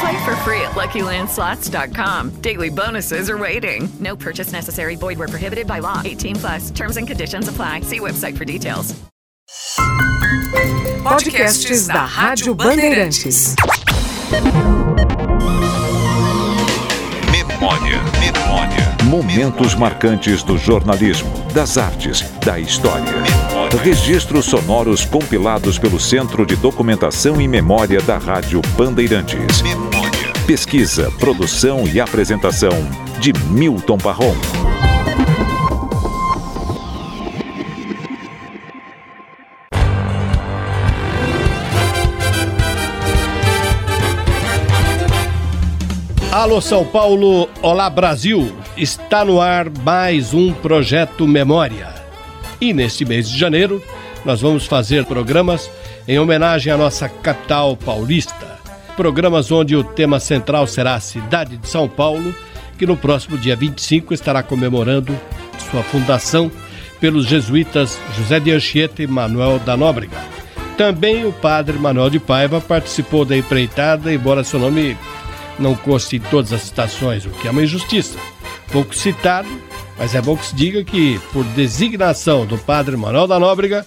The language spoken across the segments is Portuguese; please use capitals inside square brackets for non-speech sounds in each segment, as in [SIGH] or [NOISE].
Play for free at LuckyLandSlots.com. Daily bonuses are waiting. No purchase necessary. Void where prohibited by law. 18 plus. Terms and conditions apply. See website for details. Podcasts da Rádio Bandeirantes. Memória, memória. Momentos marcantes do jornalismo, das artes, da história. Registros sonoros compilados pelo Centro de Documentação e Memória da Rádio Bandeirantes. Pesquisa, produção e apresentação de Milton Parron. Alô São Paulo, olá Brasil! Está no ar mais um projeto Memória. E neste mês de janeiro, nós vamos fazer programas em homenagem à nossa capital paulista. Programas onde o tema central será a cidade de São Paulo, que no próximo dia 25 estará comemorando sua fundação pelos jesuítas José de Anchieta e Manuel da Nóbrega. Também o padre Manuel de Paiva participou da empreitada, embora seu nome não conste em todas as citações, o que é uma injustiça. Pouco citado, mas é bom que se diga que, por designação do padre Manuel da Nóbrega,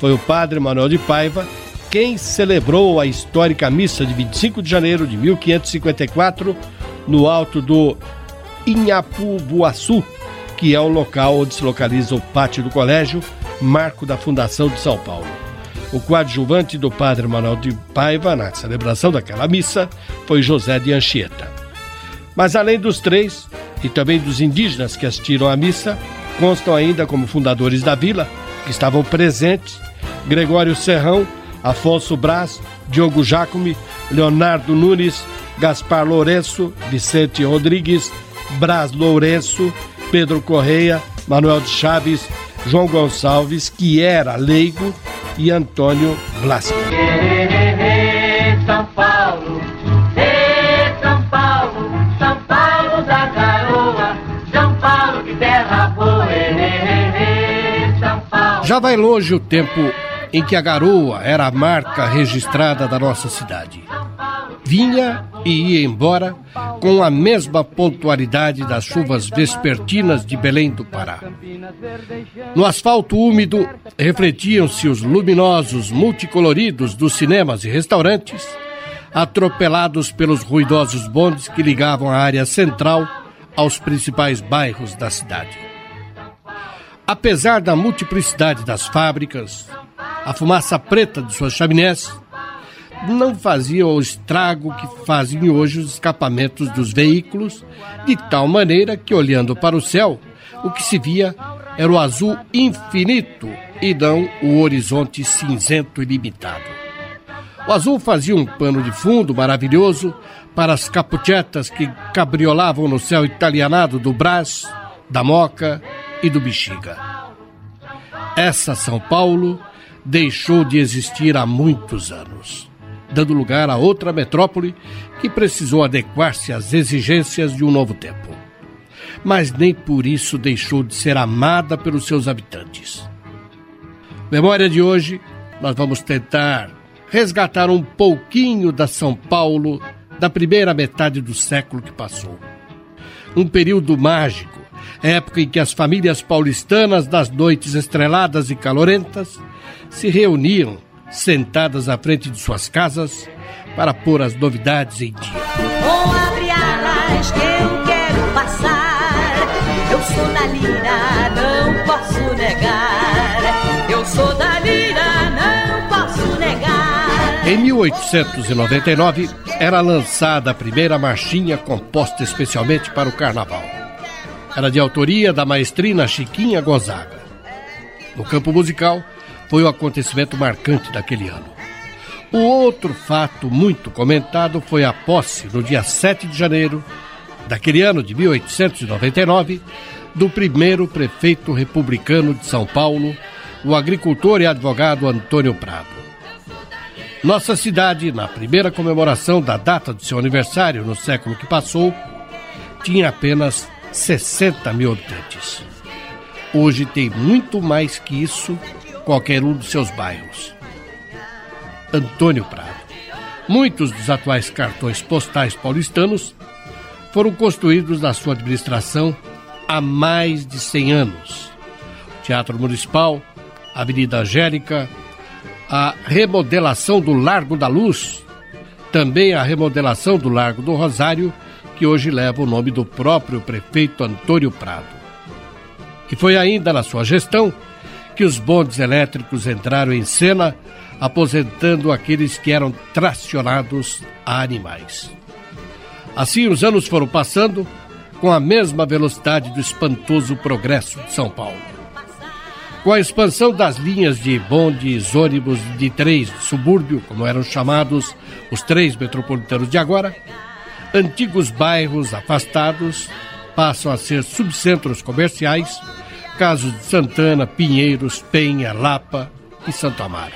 foi o padre Manuel de Paiva quem celebrou a histórica missa de 25 de janeiro de 1554 no alto do Inhapubuaçu, que é o local onde se localiza o pátio do colégio, marco da fundação de São Paulo. O coadjuvante do padre Manuel de Paiva na celebração daquela missa foi José de Anchieta. Mas além dos três, e também dos indígenas que assistiram à missa, constam ainda como fundadores da vila, que estavam presentes, Gregório Serrão, Afonso Braz, Diogo Jacome, Leonardo Nunes, Gaspar Lourenço, Vicente Rodrigues, Braz Lourenço, Pedro Correia, Manuel de Chaves, João Gonçalves, que era leigo, e Antônio Blasco. Já vai longe o tempo em que a garoa era a marca registrada da nossa cidade. Vinha e ia embora com a mesma pontualidade das chuvas vespertinas de Belém do Pará. No asfalto úmido refletiam-se os luminosos multicoloridos dos cinemas e restaurantes, atropelados pelos ruidosos bondes que ligavam a área central aos principais bairros da cidade. Apesar da multiplicidade das fábricas, a fumaça preta de suas chaminés não fazia o estrago que fazem hoje os escapamentos dos veículos, de tal maneira que, olhando para o céu, o que se via era o azul infinito e não o horizonte cinzento ilimitado. O azul fazia um pano de fundo maravilhoso para as capuchetas que cabriolavam no céu italianado do Brás, da Moca e do Bexiga. Essa São Paulo deixou de existir há muitos anos dando lugar a outra metrópole que precisou adequar-se às exigências de um novo tempo. Mas nem por isso deixou de ser amada pelos seus habitantes. Memória de hoje, nós vamos tentar resgatar um pouquinho da São Paulo da primeira metade do século que passou. Um período mágico, época em que as famílias paulistanas, das noites estreladas e calorentas, se reuniam sentadas à frente de suas casas para pôr as novidades em dia. Vou abrir alas que eu quero passar. Eu sou da lira, não posso negar. Eu sou da lira, não posso negar. Em 1899 era lançada a primeira marchinha composta especialmente para o carnaval. Era de autoria da maestrina Chiquinha Gozaga. No campo musical, foi o acontecimento marcante daquele ano. O outro fato muito comentado foi a posse, no dia 7 de janeiro daquele ano de 1899, do primeiro prefeito republicano de São Paulo, o agricultor e advogado Antônio Prado. Nossa cidade, na primeira comemoração da data do seu aniversário no século que passou, tinha apenas 60 mil habitantes. Hoje tem muito mais que isso, qualquer um dos seus bairros. Antônio Prado. Muitos dos atuais cartões postais paulistanos foram construídos na sua administração há mais de 100 anos. Teatro Municipal, Avenida Angélica, a remodelação do Largo da Luz, também a remodelação do Largo do Rosário, que hoje leva o nome do próprio prefeito Antônio Prado. E foi ainda na sua gestão que os bondes elétricos entraram em cena, aposentando aqueles que eram tracionados a animais. Assim, os anos foram passando com a mesma velocidade do espantoso progresso de São Paulo. Com a expansão das linhas de bondes, ônibus de três subúrbio, como eram chamados os três metropolitanos de agora, antigos bairros afastados passam a ser subcentros comerciais, casos de Santana, Pinheiros, Penha, Lapa e Santo Amaro.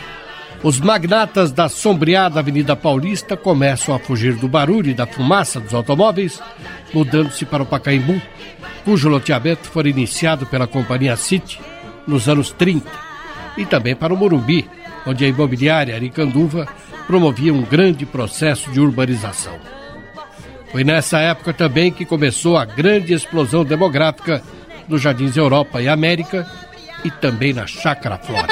Os magnatas da sombreada Avenida Paulista começam a fugir do barulho e da fumaça dos automóveis, mudando-se para o Pacaembu, cujo loteamento foi iniciado pela companhia City nos anos 30, e também para o Morumbi, onde a imobiliária Aricanduva promovia um grande processo de urbanização. Foi nessa época também que começou a grande explosão demográfica nos Jardins Europa e América e também na Chácara Flora.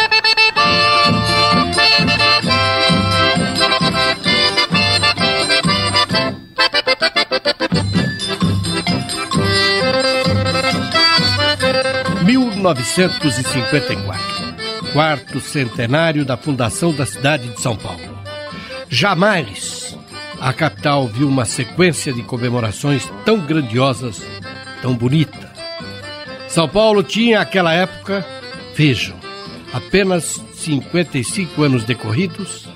...1954... ...quarto centenário da fundação da cidade de São Paulo. Jamais a capital viu uma sequência de comemorações tão grandiosas, tão bonita. São Paulo tinha, naquela época, vejam, apenas 55 anos decorridos,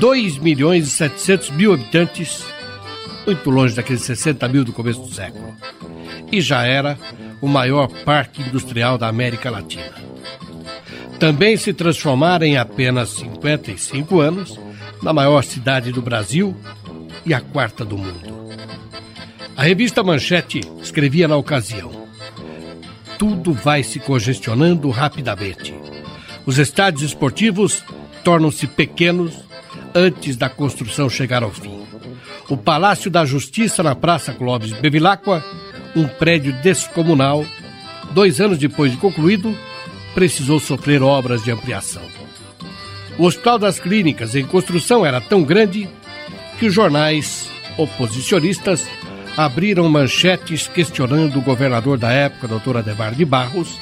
2 milhões e 700 mil habitantes, muito longe daqueles 60 mil do começo do século. E já era o maior parque industrial da América Latina. Também se transformara em apenas 55 anos na maior cidade do Brasil e a quarta do mundo. A revista Manchete escrevia na ocasião: Tudo vai se congestionando rapidamente. Os estádios esportivos tornam-se pequenos antes da construção chegar ao fim. O Palácio da Justiça na Praça Clóvis Bevilacqua, um prédio descomunal, dois anos depois de concluído, precisou sofrer obras de ampliação. O Hospital das Clínicas em construção era tão grande que os jornais oposicionistas abriram manchetes questionando o governador da época, Dr. Ademar de Barros,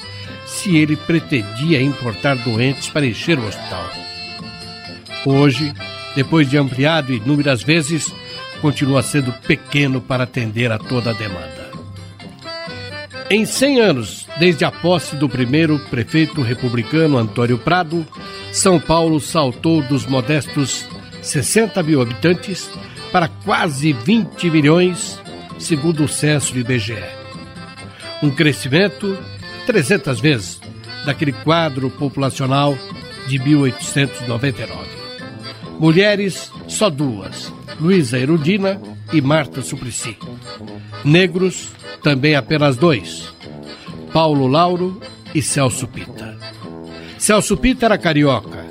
se ele pretendia importar doentes para encher o hospital. Hoje, depois de ampliado inúmeras vezes, continua sendo pequeno para atender a toda a demanda. Em 100 anos, desde a posse do primeiro prefeito republicano Antônio Prado, São Paulo saltou dos modestos 60 mil habitantes para quase 20 milhões, segundo o censo do IBGE. Um crescimento 300 vezes daquele quadro populacional de 1899. Mulheres, só duas: Luísa Erundina e Marta Suplicy. Negros, também apenas dois: Paulo Lauro e Celso Pita. Celso Pita era carioca,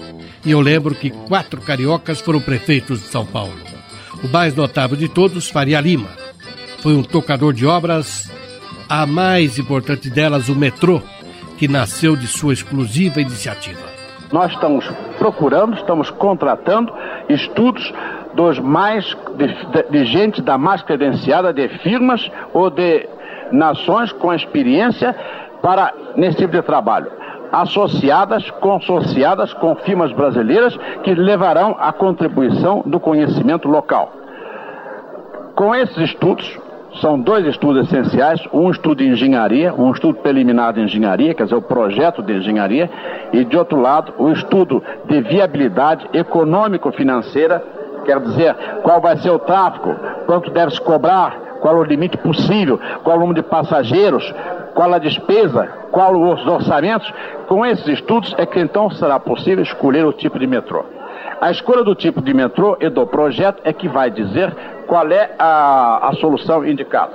e eu lembro que quatro cariocas foram prefeitos de São Paulo. O mais notável de todos, Faria Lima. Foi um tocador de obras, a mais importante delas, o metrô, que nasceu de sua exclusiva iniciativa. Nós estamos procurando, estamos contratando estudos dos mais de, de, gente da mais credenciada de firmas ou de nações com experiência para nesse tipo de trabalho. associadas, consorciadas com firmas brasileiras que levarão a contribuição do conhecimento local. Com esses estudos, são dois estudos essenciais, um estudo de engenharia, um estudo preliminar de engenharia, quer dizer, o projeto de engenharia, e de outro lado, o estudo de viabilidade econômico-financeira, quer dizer, qual vai ser o tráfego, quanto deve se cobrar, qual o limite possível, qual o número de passageiros, qual a despesa, qual os orçamentos. Com esses estudos é que então será possível escolher o tipo de metrô. A escolha do tipo de metrô e do projeto é que vai dizer qual é a, a solução indicada.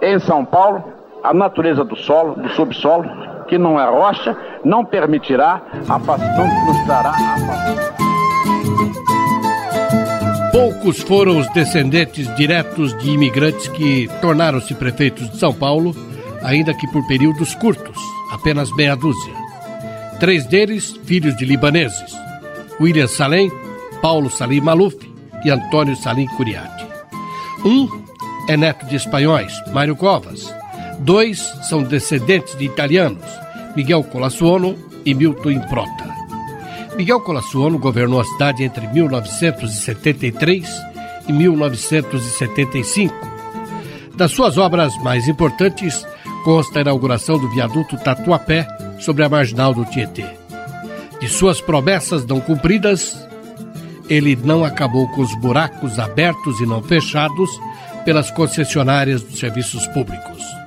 Em São Paulo, a natureza do solo, do subsolo, que não é rocha, não permitirá a que nos dará a Poucos foram os descendentes diretos de imigrantes que tornaram-se prefeitos de São Paulo, ainda que por períodos curtos, apenas meia dúzia. Três deles, filhos de libaneses: William Salem, Paulo Salim Maluf e Antônio Salim Curiati. Um é neto de espanhóis, Mário Covas. Dois são descendentes de italianos, Miguel Colassuono e Milton Improta. Miguel Colassuono governou a cidade entre 1973 e 1975. Das suas obras mais importantes consta a inauguração do viaduto Tatuapé sobre a marginal do Tietê. De suas promessas não cumpridas, ele não acabou com os buracos abertos e não fechados pelas concessionárias dos serviços públicos.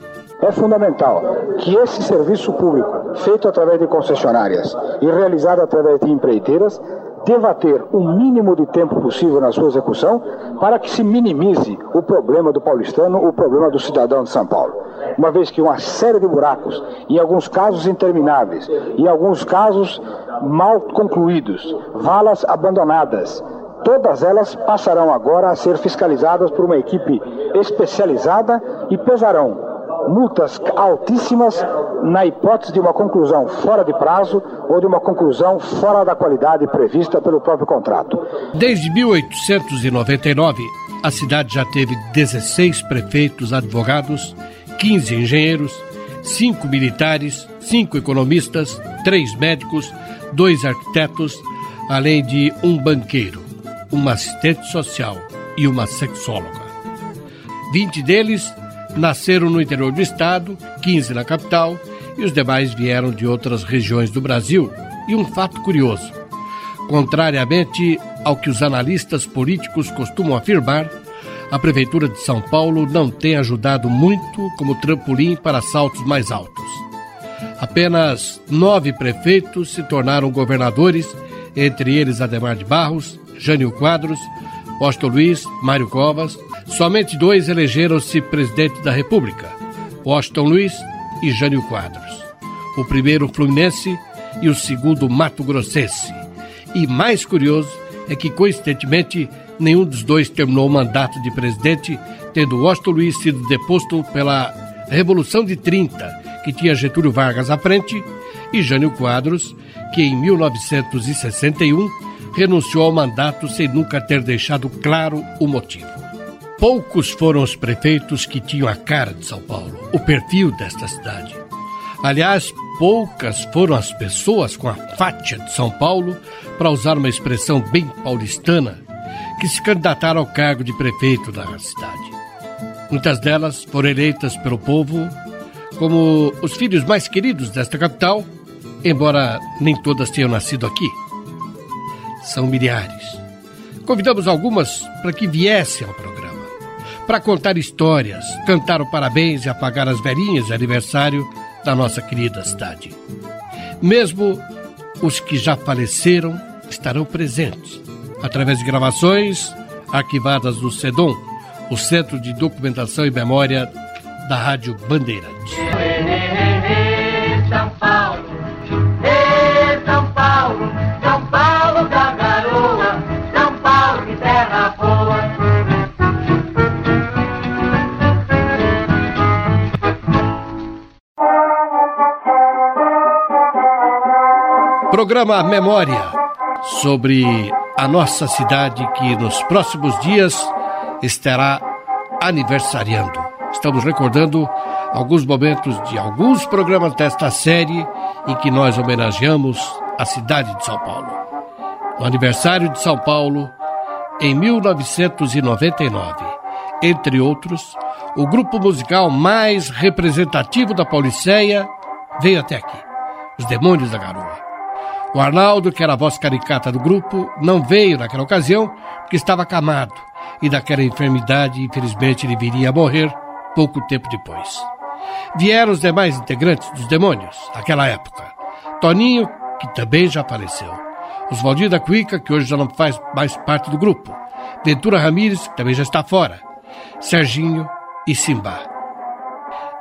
É fundamental que esse serviço público, feito através de concessionárias e realizado através de empreiteiras, deva ter o mínimo de tempo possível na sua execução para que se minimize o problema do paulistano, o problema do cidadão de São Paulo. Uma vez que uma série de buracos, em alguns casos intermináveis, em alguns casos mal concluídos, valas abandonadas, todas elas passarão agora a ser fiscalizadas por uma equipe especializada e pesarão multas altíssimas na hipótese de uma conclusão fora de prazo ou de uma conclusão fora da qualidade prevista pelo próprio contrato. Desde 1899, a cidade já teve 16 prefeitos advogados, 15 engenheiros, 5 militares, 5 economistas, 3 médicos, 2 arquitetos, além de um banqueiro, uma assistente social e uma sexóloga. 20 deles nasceram no interior do estado, 15 na capital, e os demais vieram de outras regiões do Brasil. E um fato curioso: contrariamente ao que os analistas políticos costumam afirmar, a Prefeitura de São Paulo não tem ajudado muito como trampolim para saltos mais altos. Apenas nove prefeitos se tornaram governadores, entre eles Ademar de Barros, Jânio Quadros, Washington Luiz, Mário Covas, Somente dois elegeram-se presidente da República, Washington Luiz e Jânio Quadros. O primeiro fluminense e o segundo Mato Grossense. E mais curioso é que, coincidentemente, nenhum dos dois terminou o mandato de presidente, tendo Washington Luiz sido deposto pela Revolução de 30, que tinha Getúlio Vargas à frente, e Jânio Quadros, que em 1961 renunciou ao mandato sem nunca ter deixado claro o motivo. Poucos foram os prefeitos que tinham a cara de São Paulo, o perfil desta cidade. Aliás, poucas foram as pessoas com a fátia de São Paulo, para usar uma expressão bem paulistana, que se candidataram ao cargo de prefeito da cidade. Muitas delas foram eleitas pelo povo como os filhos mais queridos desta capital, embora nem todas tenham nascido aqui. São milhares. Convidamos algumas para que viessem ao programa para contar histórias, cantar o parabéns e apagar as velhinhas de aniversário da nossa querida cidade. Mesmo os que já faleceram estarão presentes, através de gravações arquivadas no SEDOM, o Centro de Documentação e Memória da Rádio Bandeirantes. Programa Memória sobre a nossa cidade que nos próximos dias estará aniversariando. Estamos recordando alguns momentos de alguns programas desta série em que nós homenageamos a cidade de São Paulo. No aniversário de São Paulo, em 1999, entre outros, o grupo musical mais representativo da Pauliceia veio até aqui, os Demônios da Garoa. O Arnaldo, que era a voz caricata do grupo, não veio naquela ocasião porque estava acamado e daquela enfermidade, infelizmente, ele viria a morrer pouco tempo depois. Vieram os demais integrantes dos Demônios, naquela época. Toninho, que também já faleceu. Oswaldinho da Cuica, que hoje já não faz mais parte do grupo. Ventura Ramírez, que também já está fora. Serginho e Simba.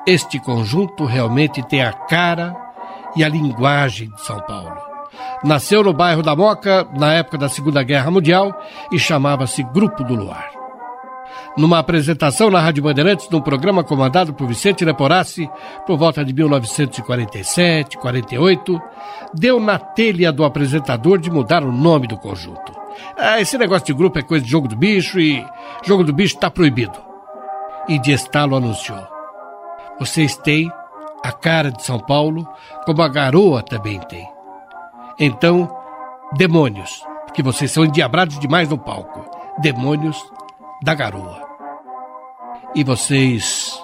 Este conjunto realmente tem a cara e a linguagem de São Paulo. Nasceu no bairro da Moca na época da Segunda Guerra Mundial e chamava-se Grupo do Luar. Numa apresentação na Rádio Bandeirantes, num programa comandado por Vicente Leporassi, por volta de 1947, 48, deu na telha do apresentador de mudar o nome do conjunto. Ah, esse negócio de grupo é coisa de jogo do bicho e jogo do bicho está proibido. E de estalo anunciou. Vocês têm a cara de São Paulo, como a garoa também tem. Então, demônios, que vocês são endiabrados demais no palco. Demônios da garoa. E vocês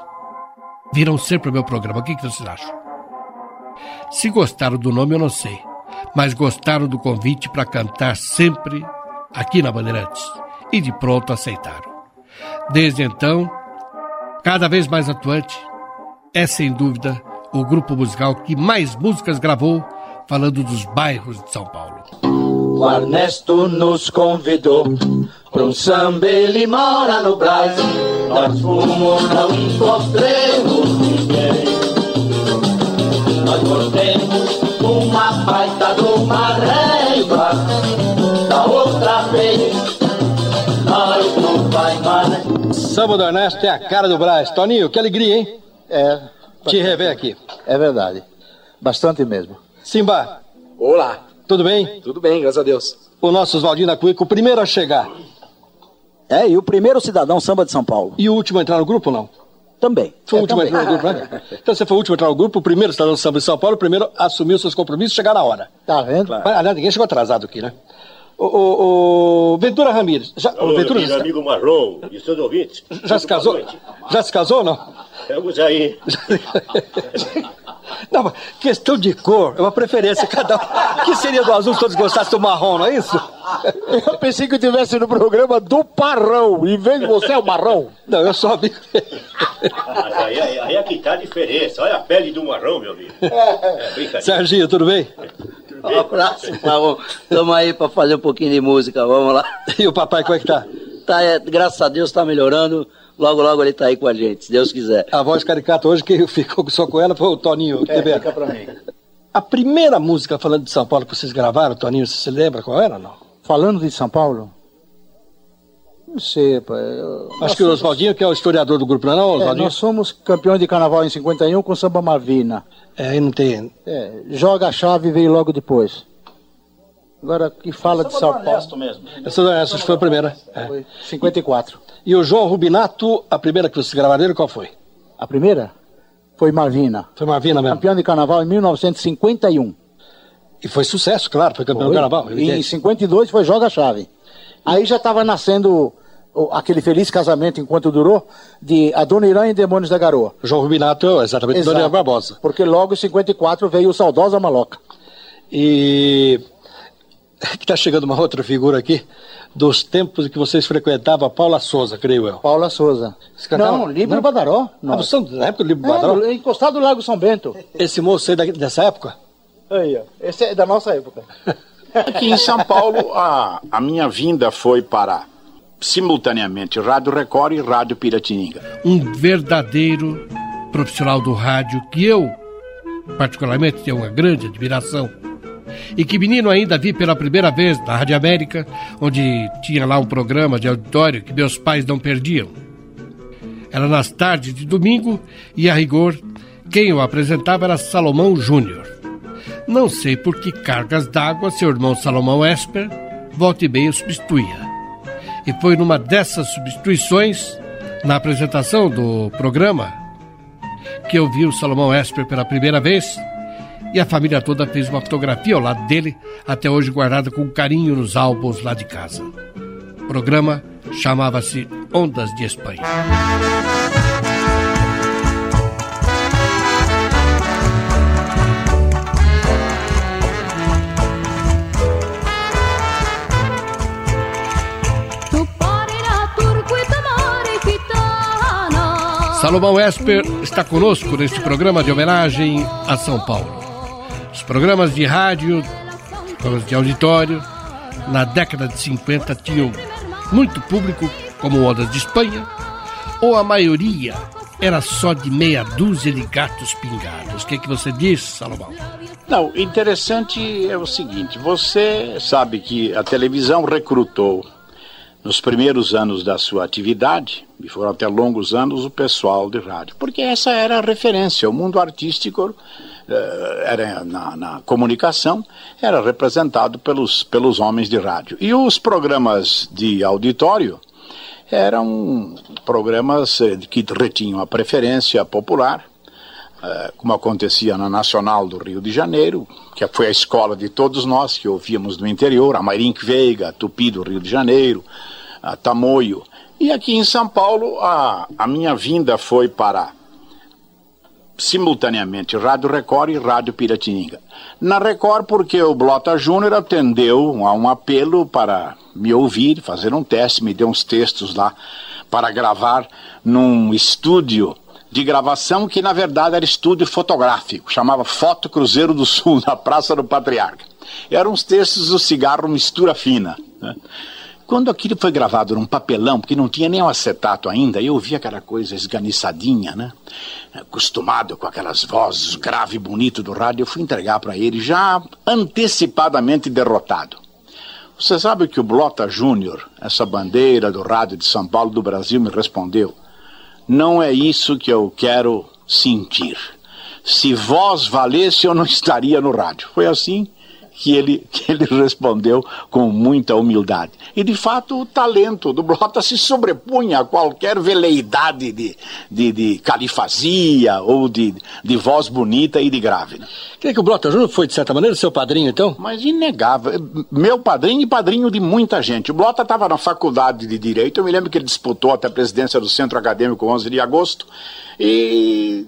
viram sempre o meu programa. O que, que vocês acham? Se gostaram do nome, eu não sei. Mas gostaram do convite para cantar sempre aqui na Bandeirantes. E de pronto aceitaram. Desde então, cada vez mais atuante, é sem dúvida o grupo musical que mais músicas gravou falando dos bairros de São Paulo. O Ernesto nos convidou para um samba, ele mora no Brasil. Nós fomos, não encontremos ninguém. Nós gostemos uma baita de uma régua. Da outra vez, nós não vai mais. Samba do Ernesto é a cara do Brás. Toninho, que alegria, hein? É. Te rever aqui. É verdade. Bastante mesmo. Simba. Olá. Tudo bem? Tudo bem, graças a Deus. O nosso Oswaldinho da Cuica, o primeiro a chegar. É, e o primeiro cidadão samba de São Paulo. E o último a entrar no grupo, não? Também. Foi o É, último a também. entrar no grupo, né? [LAUGHS] Então você foi o último a entrar no grupo, o primeiro cidadão samba de São Paulo, o primeiro assumiu seus compromissos e chegar na hora. Tá vendo? Mas, aliás, ninguém chegou atrasado aqui, né? O, o- o Ventura Ramírez. Já, Alô, o Ventura, meu amigo Marrom e seus ouvintes. já se casou? Já se casou ou não? Estamos aí. [LAUGHS] Não, mas questão de cor é uma preferência. Cada um. que seria do azul se todos gostassem do marrom, não é isso? Eu pensei que eu estivesse no programa do Parrão. Em vez de você é o Marrão. Não, eu sou amigo. Mas aí, aí, aí é que tá a diferença. Olha a pele do marrom, meu amigo. É brincadeira. Serginho, tudo bem? Um abraço, Marrom. Estamos aí para fazer um pouquinho de música, vamos lá. E o papai, como é que tá? Tá, é, graças a Deus está melhorando. Logo, logo ele tá aí com a gente, se Deus quiser. A voz caricata hoje que [LAUGHS] ficou só com ela foi o Toninho. É, a- fica pra mim. A primeira música falando de São Paulo que vocês gravaram, Toninho, você se lembra qual era ou não? Falando de São Paulo? Não sei, pai. Eu- Acho que o Oswaldinho, que é o historiador do grupo, não é, não, É, Oswaldinho? nós somos campeões de carnaval em 51 com samba Malvina. É, aí não tem. É, joga a chave veio logo depois. Agora que fala de São Paulo. mesmo. Essa, acho que foi a primeira. é. Foi 54. E o João Rubinato, a primeira que vocês gravaram dele, qual foi? A primeira foi Malvina. Foi Marvina mesmo. Campeão de carnaval em 1951. E foi sucesso, claro, foi campeão do Foi. carnaval. E em 52 foi Joga Chave. Aí já estava nascendo aquele feliz casamento, enquanto durou, de A Dona Irã e Demônios da Garoa. João Rubinato, exatamente, Exato. Dona Barbosa. Porque logo em 54 veio o Saudosa Maloca. E [LAUGHS] que tá chegando uma outra figura aqui, dos tempos em que vocês frequentavam a Paula Souza, creio eu. Paula Souza. Não, Livre Não? Badaró. Ah, Não. você são da época do É, do- encostado do Lago São Bento. Esse moço aí da- dessa época? Aí, ó. Esse é da nossa época. [LAUGHS] Aqui em São Paulo, a, a minha vinda foi para, simultaneamente, Rádio Record e Rádio Piratininga. um verdadeiro profissional do rádio que eu, particularmente, tenho uma grande admiração. E que menino ainda vi pela primeira vez na Rádio América, onde tinha lá um programa de auditório que meus pais não perdiam. Era nas tardes de domingo e, a rigor, quem o apresentava era Salomão Júnior. Não sei por que cargas d'água seu irmão Salomão Esper volta e meia substituía. E foi numa dessas substituições, na apresentação do programa, que eu vi o Salomão Esper pela primeira vez e a família toda fez uma fotografia ao lado dele, até hoje guardada com carinho nos álbuns lá de casa. O programa chamava-se Ondas de Espanha. Salomão Esper está conosco neste programa de homenagem a São Paulo. Os programas de rádio, os programas de auditório, na década de 50 tinham muito público, como Ondas de Espanha, ou a maioria era só de meia dúzia de gatos pingados. O que, é que você diz, Salomão? Não, interessante é o seguinte: você sabe que a televisão recrutou nos primeiros anos da sua atividade, e foram até longos anos, o pessoal de rádio, porque essa era a referência. O mundo artístico era na, na, comunicação era representado pelos, pelos homens de rádio. E os programas de auditório eram programas eh, que retinham a preferência popular, eh, como acontecia na Nacional do Rio de Janeiro, que foi a escola de todos nós que ouvíamos no interior, a Mairink Veiga, a Tupi do Rio de Janeiro, a Tamoio. E aqui em São Paulo, a, a minha vinda foi para simultaneamente Rádio Record e Rádio Piratininga. Na Record, porque o Blota Júnior atendeu a um apelo para me ouvir, fazer um teste, me deu uns textos lá para gravar num estúdio de gravação que na verdade era estúdio fotográfico, chamava Foto Cruzeiro do Sul, [LAUGHS] na Praça do Patriarca. Eram uns textos do cigarro mistura fina. Né? Quando aquilo foi gravado num papelão, porque não tinha nem o acetato ainda, eu ouvi aquela coisa esganiçadinha, né? Acostumado com aquelas vozes grave e bonito do rádio, eu fui entregar para ele já antecipadamente derrotado. Você sabe que o Blota Júnior, essa bandeira do rádio de São Paulo do Brasil, me respondeu? Não é isso que eu quero sentir. Se voz valesse, eu não [LAUGHS] estaria no rádio. Foi assim que ele, [LAUGHS] que ele respondeu com muita humildade. E, de fato, o talento do Blota se sobrepunha a qualquer veleidade de, de, de califazia ou de, de voz bonita e de grave. Né? Quer que o Blota Júnior foi, de certa maneira, seu padrinho, então? Mas inegável. Meu padrinho e padrinho de muita gente. O Blota estava na faculdade de Direito, eu me lembro que ele disputou até a presidência do Centro Acadêmico 11 de agosto, e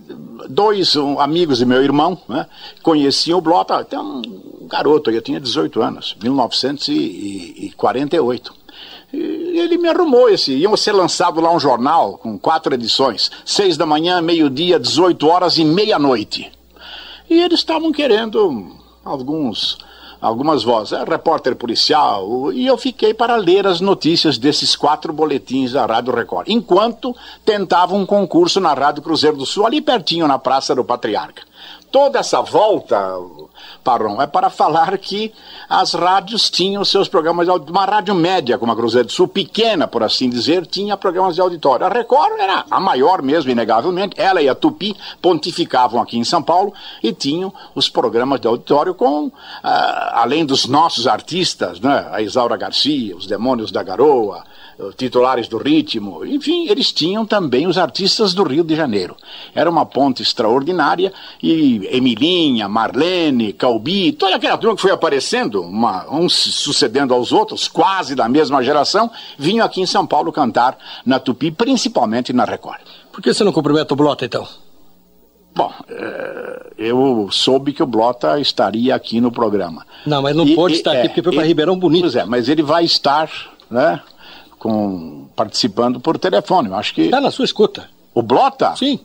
dois um, amigos de meu irmão né, conheciam o Blota, até um garoto, eu tinha 18 anos, 1948. E ele me arrumou esse. Iam ser lançado lá um jornal com quatro edições: seis da manhã, meio-dia, 18 horas e meia-noite. E eles estavam querendo alguns algumas vozes, é, repórter policial, e eu fiquei para ler as notícias desses quatro boletins da Rádio Record, enquanto tentava um concurso na Rádio Cruzeiro do Sul, ali pertinho na Praça do Patriarca. Toda essa volta, Parron, é para falar que as rádios tinham seus programas de auditório. Uma rádio média, como a Cruzeiro do Sul, pequena, por assim dizer, tinha programas de auditório. A Record era a maior mesmo, inegavelmente. Ela e a Tupi pontificavam aqui em São Paulo e tinham os programas de auditório com, uh, além dos nossos artistas, né? a Isaura Garcia, os Demônios da Garoa, titulares do ritmo, enfim, eles tinham também os artistas do Rio de Janeiro. Era uma ponte extraordinária e Emilinha, Marlene, Calbi, toda aquela turma que foi aparecendo, uma, uns sucedendo aos outros, quase da mesma geração, vinham aqui em São Paulo cantar na Tupi, principalmente na Record. Por que você não cumprimenta o Blota então? Bom, é, eu soube que o Blota estaria aqui no programa. Não, mas não e, pode estar é, aqui porque foi para Ribeirão Bonito. Pois é, mas ele vai estar, né? com, participando por telefone. Eu acho que. Está na sua escuta. O Blota? Sim.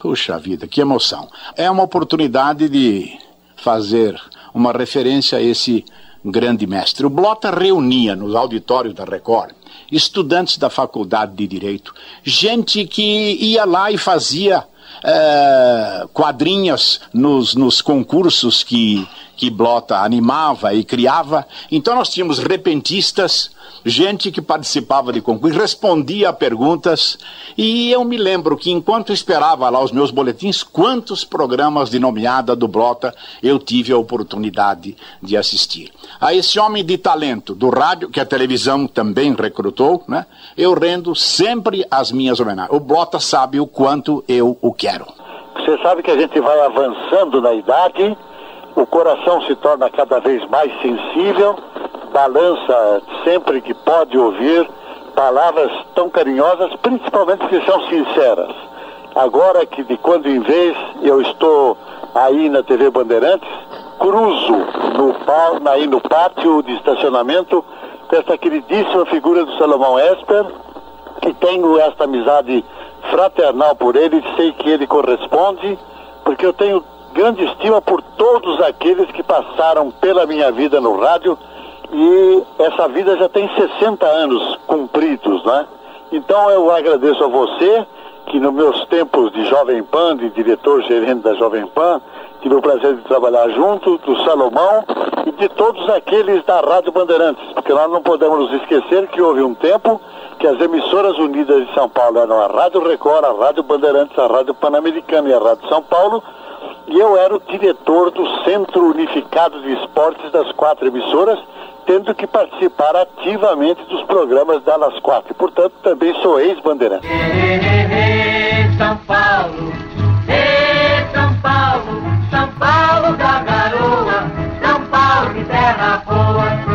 Puxa vida, que emoção. É uma oportunidade de fazer uma referência a esse grande mestre. O Blota reunia nos auditórios da Record estudantes da faculdade de Direito, gente que ia lá e fazia é, quadrinhas nos, nos concursos que, que Blota animava e criava. Então nós tínhamos repentistas, gente que participava de concurso, respondia a perguntas. E eu me lembro que enquanto esperava lá os meus boletins, quantos programas de nomeada do Blota eu tive a oportunidade de assistir. A esse homem de talento do rádio, que a televisão também recrutou, né? Eu rendo sempre as minhas homenagens. O Blota sabe o quanto eu o quero. Você sabe que a gente vai avançando na idade o coração se torna cada vez mais sensível, balança sempre que pode ouvir palavras tão carinhosas, principalmente que são sinceras. Agora que de quando em vez eu estou aí na TV Bandeirantes, cruzo no, aí no pátio de estacionamento essa queridíssima figura do Salomão Esper, que tenho esta amizade fraternal por ele, sei que ele corresponde, porque eu tenho grande estima por todos aqueles que passaram pela minha vida no rádio e essa vida já tem 60 anos cumpridos, né? Então eu agradeço a você que nos meus tempos de Jovem Pan, de diretor gerente da Jovem Pan, tive o prazer de trabalhar junto, do Salomão e de todos aqueles da Rádio Bandeirantes, porque nós não podemos nos esquecer que houve um tempo que as emissoras unidas de São Paulo eram a Rádio Record, a Rádio Bandeirantes, a Rádio Pan-Americana e a Rádio São Paulo, e eu era o diretor do Centro Unificado de Esportes das quatro emissoras, tendo que participar ativamente dos programas delas quatro. E, portanto, também sou ex-bandeirante. São Paulo, São Paulo, São Paulo da garoa, São Paulo de terra boa.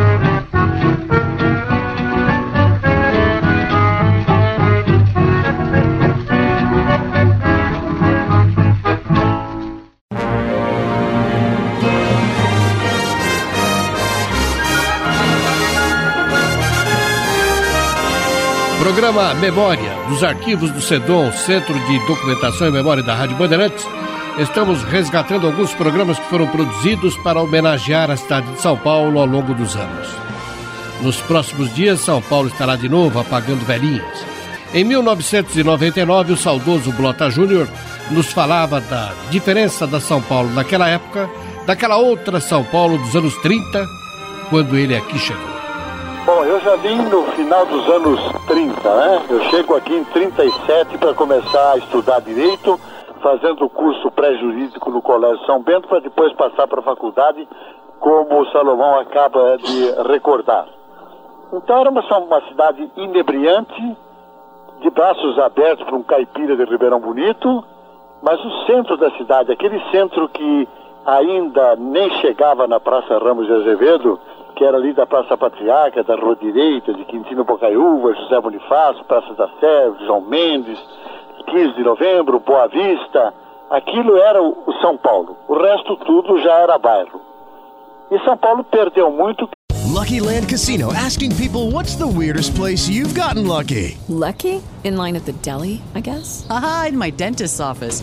Programa Memória, dos arquivos do SEDOM, Centro de Documentação e Memória da Rádio Bandeirantes, estamos resgatando alguns programas que foram produzidos para homenagear a cidade de São Paulo ao longo dos anos. Nos próximos dias, São Paulo estará de novo apagando velhinhas. Em 1999, o saudoso Blota Júnior nos falava da diferença da São Paulo daquela época, daquela outra São Paulo dos anos 30, quando ele aqui chegou. Eu já vim no final dos anos 30, né? Eu chego aqui em 37 para começar a estudar direito, fazendo o curso pré-jurídico no Colégio São Bento, para depois passar para a faculdade, como o Salomão acaba de recordar. Então era uma, uma cidade inebriante, de braços abertos para um caipira de Ribeirão Bonito, mas o centro da cidade, aquele centro que ainda nem chegava na Praça Ramos de Azevedo, que era ali da Praça Patriarca, da Rua Direita, de Quintino Bocaiúva, José Bonifácio, Praça da Sé, João Mendes, 15 de novembro, Boa Vista. Aquilo era o São Paulo. O resto tudo já era bairro. E São Paulo perdeu muito. Lucky Land Casino asking people what's the weirdest place you've gotten lucky? Lucky? In line at the deli, I guess? Aha, in my dentist's office.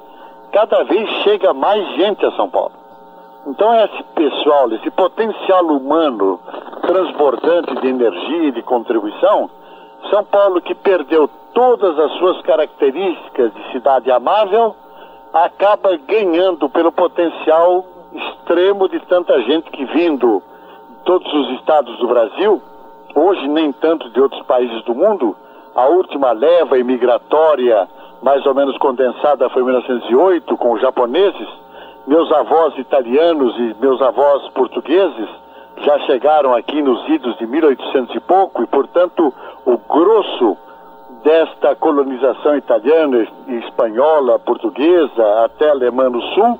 cada vez chega mais gente a São Paulo. Então esse pessoal, esse potencial humano transbordante de energia e de contribuição, São Paulo que perdeu todas as suas características de cidade amável, acaba ganhando pelo potencial extremo de tanta gente que vindo de todos os estados do Brasil, hoje nem tanto de outros países do mundo, a última leva imigratória mais ou menos condensada foi em 1908 com os japoneses, meus avós italianos e meus avós portugueses já chegaram aqui nos idos de 1800 e pouco e, portanto, o grosso desta colonização italiana, espanhola, portuguesa, até alemã no sul,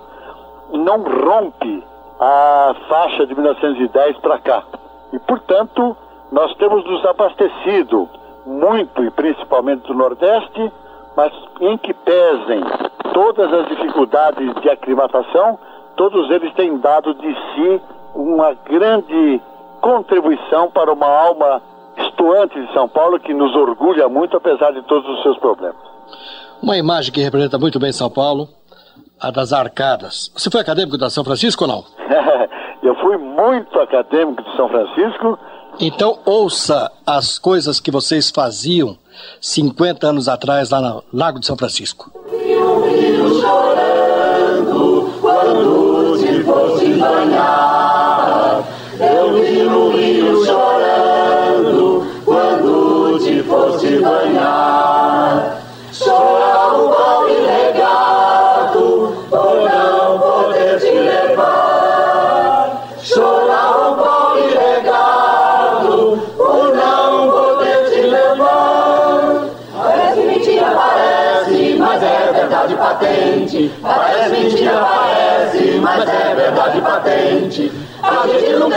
não rompe a faixa de 1910 para cá. E, portanto, nós temos nos abastecido muito, e principalmente do Nordeste, mas em que pesem todas as dificuldades de aclimatação, todos eles têm dado de si uma grande contribuição para uma alma estuante de São Paulo que nos orgulha muito, apesar de todos os seus problemas. Uma imagem que representa muito bem São Paulo, a das arcadas. Você foi acadêmico da São Francisco ou não? [LAUGHS] Eu fui muito acadêmico de São Francisco. Então ouça as coisas que vocês faziam 50 anos atrás lá no Lago de São Francisco. chorando quando te fosse banhar.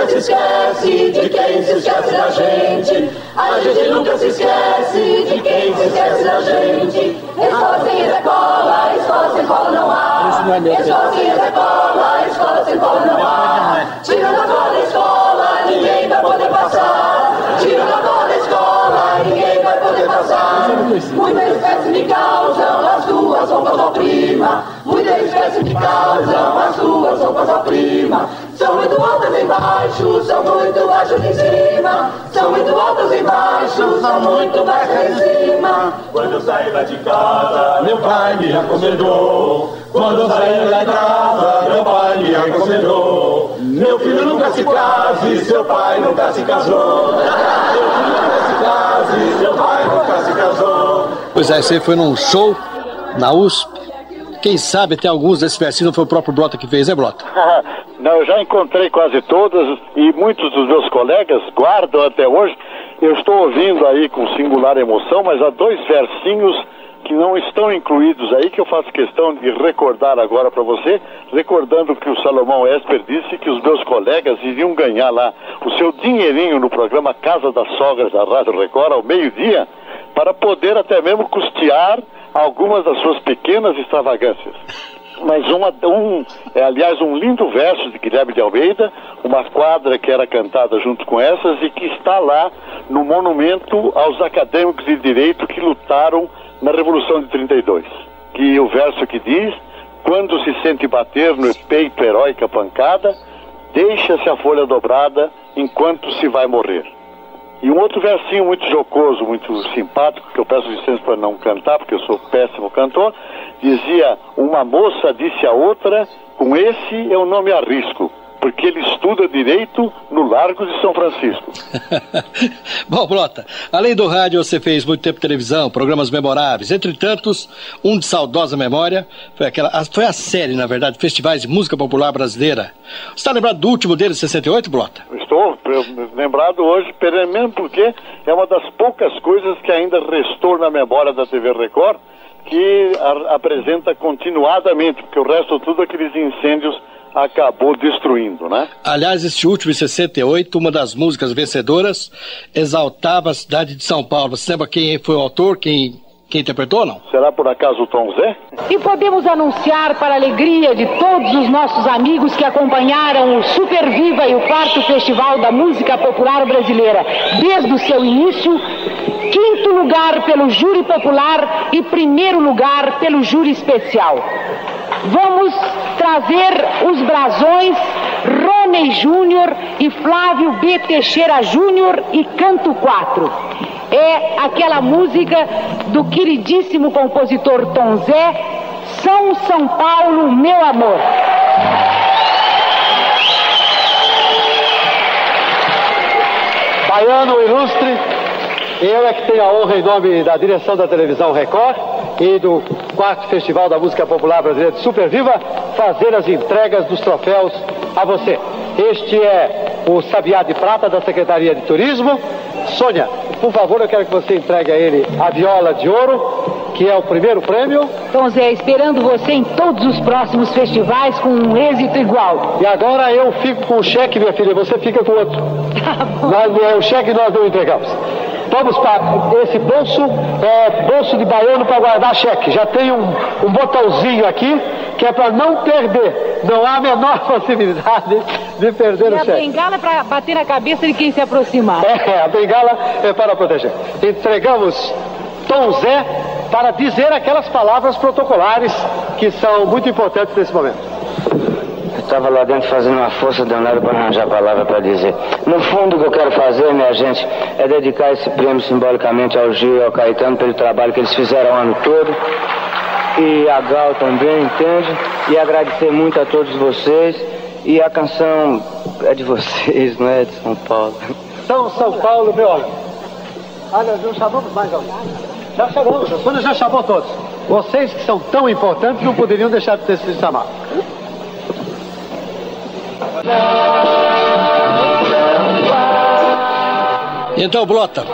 Nunca se esquece de quem se esquece da gente. A gente nunca se esquece de quem se esquece da gente. Escola sem escola, escola sem cola não há. Escola sem escola, escola sem cola não há. Tirando a cola da escola, ninguém vai poder passar. Tirando a cola da escola, ninguém vai poder passar. Muita espécie me causam as duas roupas ao prima. Muita espécie me causam as duas roupas ao prima. São muito altas embaixo, são muito baixas em cima. São muito altas embaixo, são muito baixas em cima. Quando eu saí lá de casa, meu pai me recomendou. Quando eu saí lá de casa, meu pai me recomendou. Meu filho nunca se case, seu pai nunca se casou. Meu filho nunca se case, seu pai nunca se casou. Pois é, você foi num show na USP. Quem sabe até alguns desses versinhos não foi o próprio Brota que fez, é Brota? [LAUGHS] Não, eu já encontrei quase todas e muitos dos meus colegas guardam até hoje. Eu estou ouvindo aí com singular emoção, mas há dois versinhos que não estão incluídos aí que eu faço questão de recordar agora para você, recordando que o Salomão Esper disse que os meus colegas iriam ganhar lá o seu dinheirinho no programa Casa das Sogras da Rádio Record ao meio-dia, para poder até mesmo custear algumas das suas pequenas extravagâncias. Mas uma, um, é, aliás, um lindo verso de Guilherme de Almeida, uma quadra que era cantada junto com essas e que está lá no monumento aos acadêmicos de direito que lutaram na Revolução de 32. Que o verso que diz: Quando se sente bater no peito heróica pancada, deixa-se a folha dobrada enquanto se vai morrer. E um outro versinho muito jocoso, muito simpático, que eu peço licença para não cantar, porque eu sou péssimo cantor, dizia: Uma moça disse a outra, com esse eu não me arrisco, porque ele estuda direito no Largo de São Francisco. [LAUGHS] Bom, Brota, além do rádio, você fez muito tempo televisão, programas memoráveis. Entre tantos, um de saudosa memória foi, aquela, a- foi a série, na verdade, Festivais de Música Popular Brasileira. Você está lembrado do último dele, 68, Brota? Estou lembrado hoje, menos porque é uma das poucas coisas que ainda restou na memória da TV Record, que apresenta continuadamente, porque o resto tudo aqueles incêndios acabou destruindo, né? Aliás, esse último, em 68, uma das músicas vencedoras exaltava a cidade de São Paulo. Você lembra quem foi o autor, quem, quem interpretou ou não? Será por acaso o Tom Zé? E podemos anunciar, para a alegria de todos os nossos amigos que acompanharam o Super Viva e o quarto Festival da Música Popular Brasileira desde o seu início, quinto lugar pelo júri popular e primeiro lugar pelo júri especial. Vamos trazer os brasões Rony Júnior e Flávio B. Teixeira Júnior e Canto 4. É aquela música do queridíssimo compositor Tom Zé, São São Paulo, meu amor. Baiano ilustre, eu é que tenho a honra, em nome da direção da televisão Record e do quarto Festival da Música Popular Brasileira de Super Viva, fazer as entregas dos troféus a você. Este é o Sabiá de Prata da Secretaria de Turismo. Sônia, por favor, eu quero que você entregue a ele a viola de ouro, que é o primeiro prêmio. Tom Zé, esperando você em todos os próximos festivais com um êxito igual. E agora eu fico com o cheque, minha filha, você fica com o outro. [LAUGHS] Nós, o cheque nós não entregamos. Vamos para esse bolso, é bolso de baiano para guardar cheque. Já tem um, um botãozinho aqui que é para não perder. Não há a menor [LAUGHS] possibilidade de perder E o a cheque. bengala para bater na cabeça de quem se aproximar. [LAUGHS] É, a bengala é para proteger. Entregamos Tom Zé para dizer aquelas palavras protocolares que são muito importantes nesse momento. Estava lá dentro fazendo uma força danada para arranjar palavra para dizer. No fundo, o que eu quero fazer, minha gente, é dedicar esse prêmio simbolicamente ao Gil e ao Caetano pelo trabalho que eles fizeram o ano todo. E a Gal também, entende? E agradecer muito a todos vocês. E a canção é de vocês, não é de São Paulo. São São Paulo, meu amigo. Ah, nós não chamamos mais alguém. Já chamamos, a Sônia já chamou todos. Vocês que são tão importantes não poderiam deixar de ter sido chamados. Então, Blota,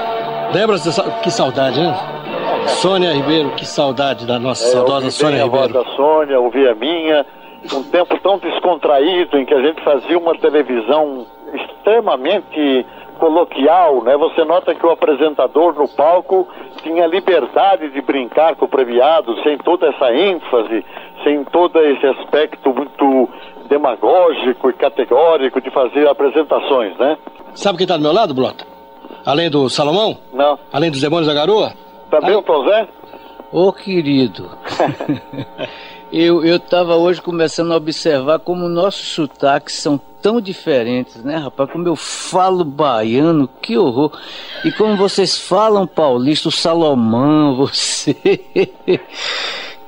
lembra dessa... que saudade, hein? Sônia Ribeiro, que saudade da nossa É, saudosa Sônia a voz Ribeiro. da Sônia, ouvi a minha, um tempo tão descontraído em que a gente fazia uma televisão extremamente coloquial, né? Você nota que o apresentador no palco tinha liberdade de brincar com o premiado, sem toda essa ênfase, sem todo esse aspecto muito demagógico e categórico de fazer apresentações, né? Sabe quem tá do meu lado, Blota? Além do Salomão? Não. Além dos demônios da garoa? Também o Tom Zé? Ô querido, [LAUGHS] eu eu estava hoje começando a observar como nossos sotaques são tão diferentes, né, rapaz? Como eu falo baiano, que horror! E como vocês falam paulista, o Salomão, [LAUGHS] você.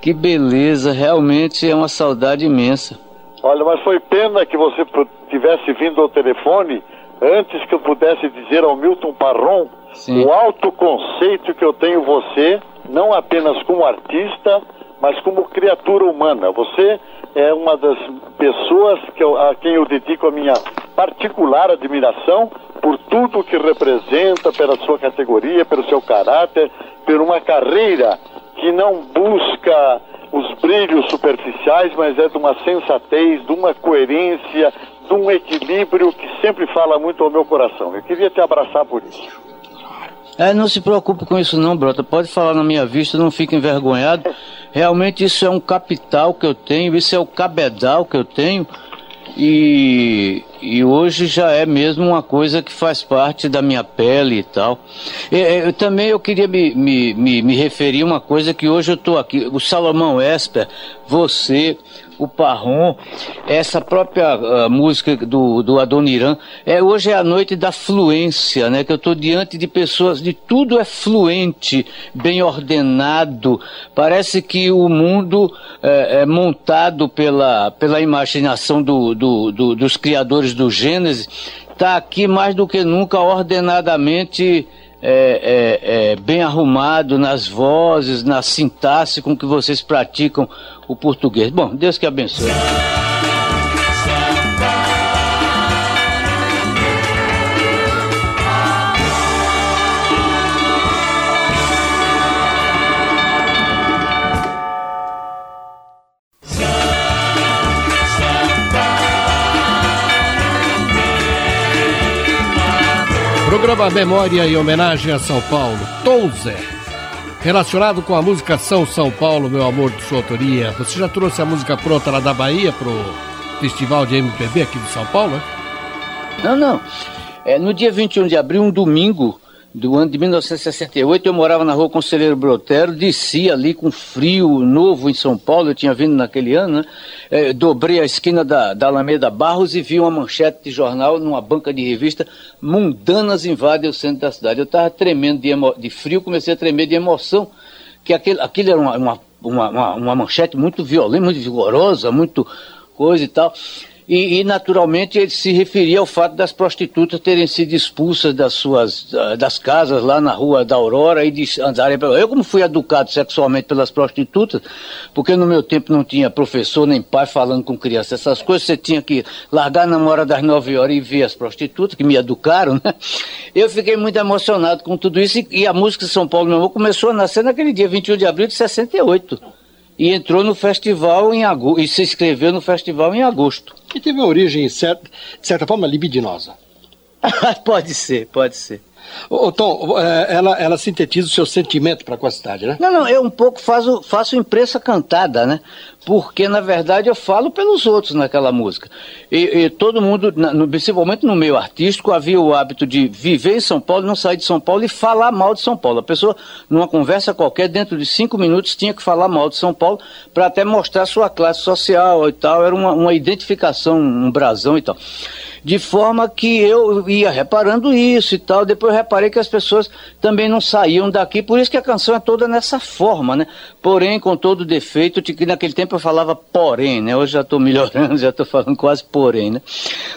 que beleza, realmente é uma saudade imensa. Olha, mas foi pena que você tivesse vindo ao telefone antes que eu pudesse dizer ao Milton Parron o alto conceito que eu tenho você, não apenas como artista, mas como criatura humana. Você é uma das pessoas que eu- a quem eu dedico a minha particular admiração por tudo que representa, pela sua categoria, pelo seu caráter, por uma carreira que não busca os brilhos superficiais, mas é de uma sensatez, de uma coerência, de um equilíbrio que sempre fala muito ao meu coração. Eu queria te abraçar por isso. É, não se preocupe com isso não, Brota. Pode falar na minha vista, não fique envergonhado. [LAUGHS] Realmente isso é um capital que eu tenho, isso é o cabedal que eu tenho. E, e hoje já é mesmo uma coisa que faz parte da minha pele e tal. E, e, eu, também eu queria me, me, me, me referir a uma coisa que hoje eu estou aqui. O Salomão Esper, você, o Parron, essa própria ah, música do, do Adoniran, é, hoje é a noite da fluência, né? Que eu estou diante de pessoas, de tudo é fluente, bem ordenado. Parece que o mundo é, é montado pela, pela imaginação do, do, do- dos criadores do Gênesis, está aqui mais do que nunca ordenadamente é, é, é, bem arrumado nas vozes, na sintaxe com que vocês praticam o português. Bom, Deus que abençoe. Programa Memória em homenagem a São Paulo, Tom Zé. Relacionado com a música São São Paulo, meu amor, de sua autoria. Você já trouxe a música pronta lá da Bahia pro Festival de MPB aqui de São Paulo, né? Não, não. É, no dia 21 de abril, um domingo do ano de 1968, eu morava na rua Conselheiro Brotero, desci ali com frio novo em São Paulo, eu tinha vindo naquele ano, né? É, dobrei a esquina da, da Alameda Barros e vi uma manchete de jornal numa banca de revista, Mundanas invadem o centro da cidade. Eu estava tremendo de, de frio, comecei a tremer de emoção, que aquele, aquilo era uma, uma, uma- uma manchete muito violenta, muito vigorosa, muito coisa e tal. E, e, naturalmente ele se referia ao fato das prostitutas terem sido expulsas das suas ah, das casas lá na rua da Aurora e de andarem. Eu como fui educado sexualmente pelas prostitutas, porque no meu tempo não tinha professor nem pai falando com criança essas coisas, você tinha que largar na hora das nove horas e ver as prostitutas que me educaram, né? Eu fiquei muito emocionado com tudo isso e, e a música São Paulo meu amor começou a nascer naquele dia 21 de abril de 68. E entrou no festival em agosto, e se inscreveu no festival em agosto. Que teve uma origem, certa, de certa forma, libidinosa. [LAUGHS] pode ser, pode ser. Ô, Tom, é, ela, ela sintetiza o seu sentimento para com a cidade, né? Não, não, eu um pouco faço, faço imprensa cantada, né? Porque, na verdade, eu falo pelos outros naquela música. E, e todo mundo, no, principalmente no meio artístico, havia o hábito de viver em São Paulo, não sair de São Paulo e falar mal de São Paulo. A pessoa, numa conversa qualquer, dentro de cinco minutos, tinha que falar mal de São Paulo para até mostrar sua classe social e tal. Era uma, uma identificação, um brasão e tal de forma que eu ia reparando isso e tal. Depois eu reparei que as pessoas também não saíam daqui, por isso que a canção é toda nessa forma, né? Porém, com todo defeito, que naquele tempo eu falava porém, né? Hoje já estou melhorando, [LAUGHS] já estou falando quase porém, né?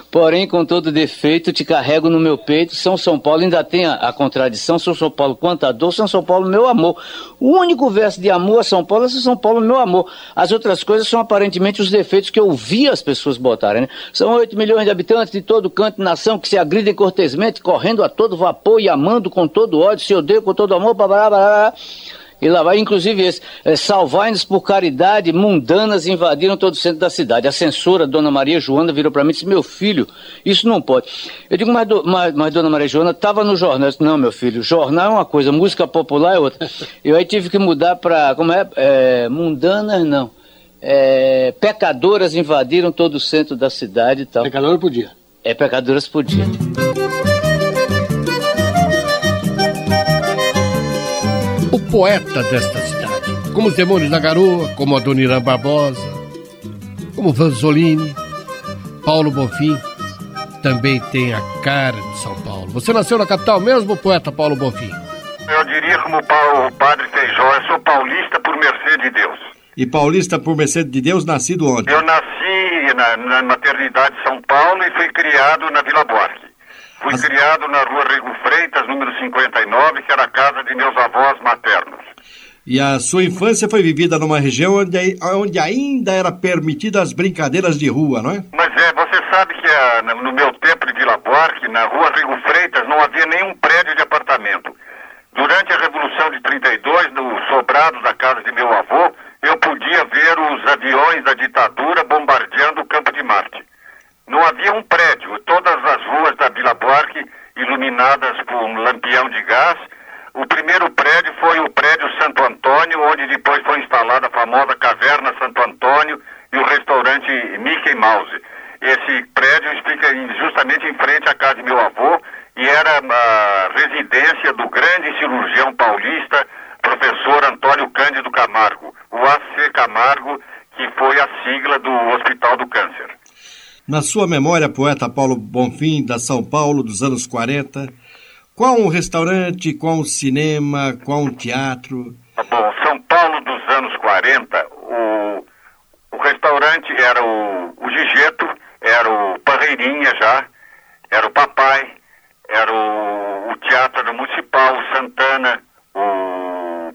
Porém, com todo defeito, te carrego no meu peito. São São Paulo ainda tem a, a contradição. São São Paulo, quanta dor. São São Paulo, meu amor. O único verso de amor a São Paulo é São Paulo, meu amor. As outras coisas são aparentemente os defeitos que eu vi as pessoas botarem, né? São 8 milhões de habitantes de todo canto nação que se agridem cortesmente, correndo a todo vapor e amando com todo ódio, se odeiam com todo amor, blá, blá, e lá vai, inclusive esse, é, salvai-nos por caridade, mundanas invadiram todo o centro da cidade. A censora, Dona Maria Joana, virou para mim e disse, meu filho, isso não pode. Eu digo, mas, do, mas, mas Dona Maria Joana, estava no jornal. Disse, não, meu filho, jornal é uma coisa, música popular é outra. Eu aí tive que mudar para, como é, é mundanas não. É, pecadoras invadiram todo o centro da cidade e tal. Pecadora podia. É pecadoras podia. O poeta desta cidade, como os Demônios da Garoa, como Adoniran Barbosa, como Vanzolini, Paulo Bonfim, também tem a cara de São Paulo. Você nasceu na capital mesmo, poeta Paulo Bonfim? Eu diria como o padre Feijó, eu sou paulista por mercê de Deus. E paulista por mercê de Deus, nascido onde? Eu nasci na, na maternidade São Paulo e fui criado na Vila Buarque. Fui As... criado na rua Rego Freitas, número 59, que era a casa de meus avós maternos. E a sua infância foi vivida numa região onde, onde ainda era permitida as brincadeiras de rua, não é? Mas é, você sabe que a, no meu tempo de Vila Buarque, na rua Rego Freitas, não havia nenhum prédio de apartamento. Durante a Revolução de 32, no sobrado da casa de meu avô, eu podia ver os aviões da ditadura bombardeando o campo de Marte. Não havia um prédio, todas as ruas da Vila Buarque iluminadas por um lampião de gás. O primeiro prédio foi o prédio Santo Antônio, onde depois foi instalada a famosa Caverna Santo Antônio e o restaurante Mickey Mouse. Esse prédio fica justamente em frente à casa de meu avô e era a residência do grande cirurgião paulista, professor Antônio Cândido Camargo o AC Camargo, que foi a sigla do Hospital do Câncer. Na sua memória, poeta Paulo Bonfim, da São Paulo, dos anos 40, qual um restaurante, qual um cinema, qual um teatro? Bom, São Paulo dos anos 40, o, o restaurante era o, o Gigeto, era o Parreirinha já, era o Papai, era o, o Teatro Municipal, o Santana, o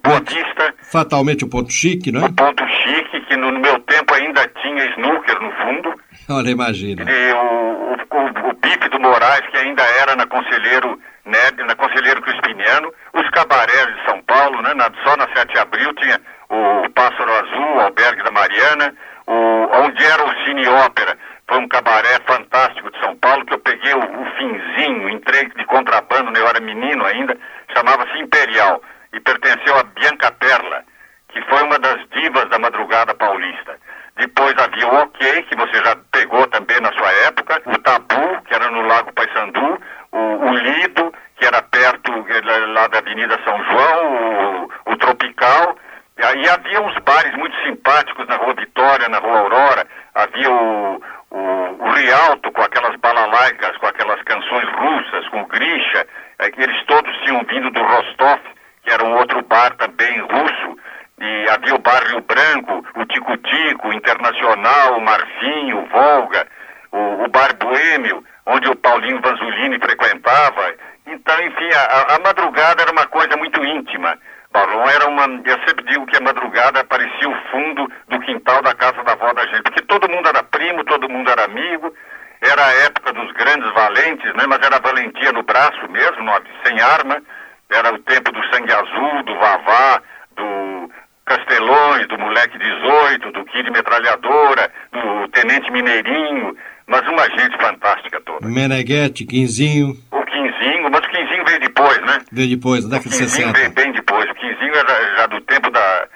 Boa Vista. Fatalmente o ponto chique, não é? O ponto chique, que no, meu tempo ainda tinha snooker no fundo. Olha, imagina. E o, o, o Bife do Moraes, que ainda era na Conselheiro Neb, na Conselheiro Crispiniano. Os cabarés de São Paulo, né? Na, só na 7 de abril tinha o Pássaro Azul, o Albergue da Mariana, o, onde era o Cine Ópera. Foi um cabaré fantástico de São Paulo, que eu peguei o, o finzinho, entrei de contrabando, né? eu era menino ainda, chamava-se Imperial e pertenceu a Bianca Perla, que foi uma das divas da madrugada paulista. Depois havia o OK, que você já pegou também na sua época, o Tabu, que era no Lago Paissandu, o, o Lido, que era perto eh, lá da Avenida São João, o, o Tropical, e havia uns bares muito simpáticos na Rua Vitória, na Rua Aurora, havia o, o, o Rialto com aquelas balalaicas, com aquelas canções russas, com Grisha, é, eles todos tinham vindo do Rostov, que era um outro bar também russo, e havia o bar Rio Branco, o Tico Tico, o Internacional, o Marfinho, o Volga, o, o bar Boêmio, onde o Paulinho Vanzolini frequentava. Então, enfim, a, a madrugada era uma coisa muito íntima. Balão era uma. Eu sempre digo que a madrugada parecia o fundo do quintal da casa da avó da gente, porque todo mundo era primo, todo mundo era amigo. Era a época dos grandes valentes, né? mas era valentia no braço mesmo, sem arma. Era o tempo do Sangue Azul, do Vavá, do Castelões, do Moleque 18, do Kid Metralhadora, do Tenente Mineirinho, mas uma gente fantástica toda. Meneghete, Quinzinho. O Quinzinho, mas o Quinzinho veio depois né? Veio depois, da década de Quinzinho 60. veio bem depois. O Quinzinho era já do tempo da,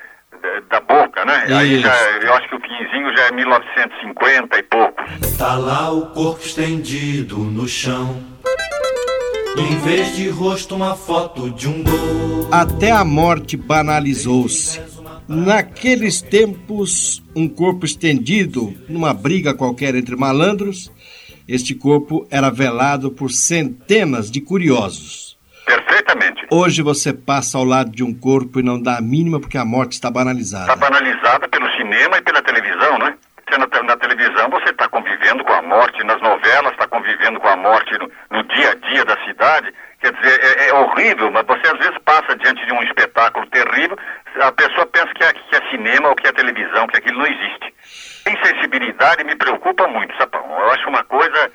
da, boca, né? Aí Isso. já, eu acho que o Quinzinho já é 1950 e poucos. Tá lá o corpo estendido no chão. Em vez de rosto, uma foto de um gol. Até a morte banalizou-se. Naqueles tempos, um corpo estendido numa briga qualquer entre malandros, este corpo era velado por centenas de curiosos. Perfeitamente. Hoje você passa ao lado de um corpo e não dá a mínima porque a morte está banalizada. Está banalizada pelo cinema e pela televisão, né? Na, te- na televisão você está morte, nas novelas está convivendo com a morte no, no dia a dia da cidade. Quer dizer, é, é horrível, mas você às vezes passa diante de um espetáculo terrível, a pessoa pensa que é, que é cinema ou que é televisão, que aquilo não existe. Insensibilidade me preocupa muito, Sapão. Eu acho uma coisa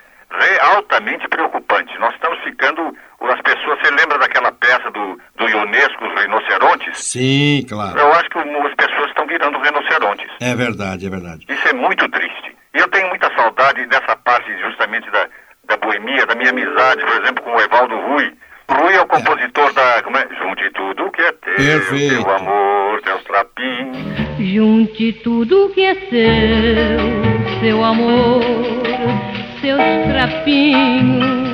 altamente preocupante. Nós estamos ficando. As pessoas. Você lembra daquela peça do, do Ionesco, os rinocerontes? Sim, claro. Eu acho que as pessoas estão virando rinocerontes. É verdade, é verdade. Isso é muito triste. E eu tenho muita saudade dessa parte justamente da, da boemia, da minha amizade, por exemplo, com o Evaldo Rui. Rui é o compositor da. Como é? Junte tudo que é teu, Perfeito. teu amor, teus trapinhos. Junte tudo que é seu, seu amor, seus trapinhos.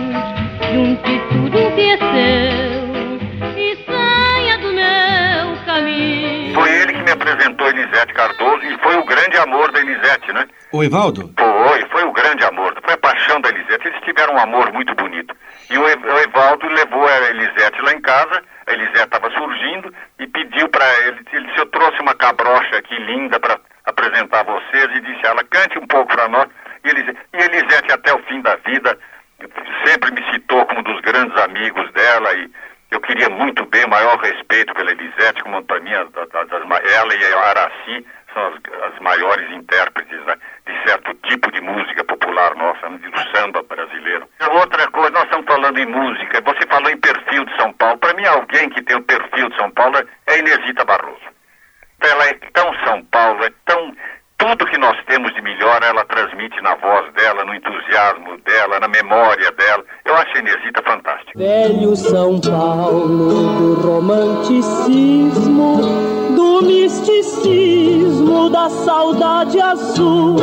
Junte tudo que é seu e saia do meu caminho. Foi ele que me apresentou Elisete Cardoso e foi o grande amor da Elisete, né? O Evaldo? Foi, foi o grande amor, foi a paixão da Elisete. Eles tiveram um amor muito bonito. E o, E- o Evaldo levou a Elisete lá em casa, a Elisete estava surgindo e pediu para ele, ele disse, eu trouxe uma cabrocha aqui linda para apresentar a vocês e disse a ela, cante um pouco para nós. E Elisete, e Elisete até o fim da vida sempre me citou como um dos grandes amigos dela e eu queria muito bem, maior respeito pela Elisete, como para mim, as- ela e a Araci são as, maiores intérpretes né, de certo tipo de música popular nossa, né, do samba brasileiro. Outra coisa, nós estamos falando em música, você falou em perfil de São Paulo. Para mim, alguém que tem o perfil de São Paulo é Inesita Barroso. Ela é tão São Paulo, é tão. Tudo que nós temos de melhor ela transmite na voz dela, no entusiasmo dela, na memória dela. Eu acho a Inesita fantástica. Velho São Paulo do romanticismo, do misticismo, da saudade azul.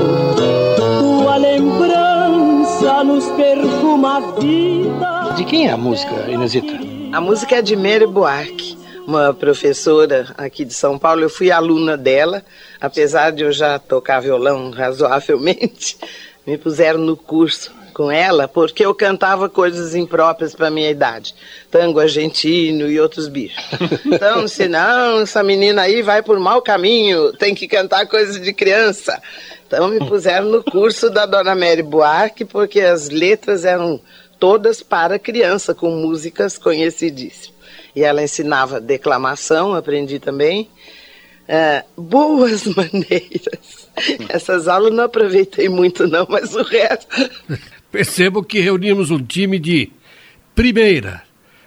Tua lembrança nos perfuma a vida. De quem é a música, Inesita? A música é de Mary Buarque, uma professora aqui de São Paulo. Eu fui aluna dela, apesar de eu já tocar violão razoavelmente. [LAUGHS] Me puseram no curso com ela porque eu cantava coisas impróprias para minha idade, tango argentino e outros bichos. Então, [LAUGHS] se não, essa menina aí vai por mau caminho, tem que cantar coisas de criança. Então me puseram no curso da Dona Mary Buarque porque as letras eram todas para criança, com músicas conhecidíssimas. E ela ensinava declamação, aprendi também. Ah, boas [LAUGHS] maneiras. Essas aulas não aproveitei muito, não, mas o resto. Percebo que reunimos um time de primeira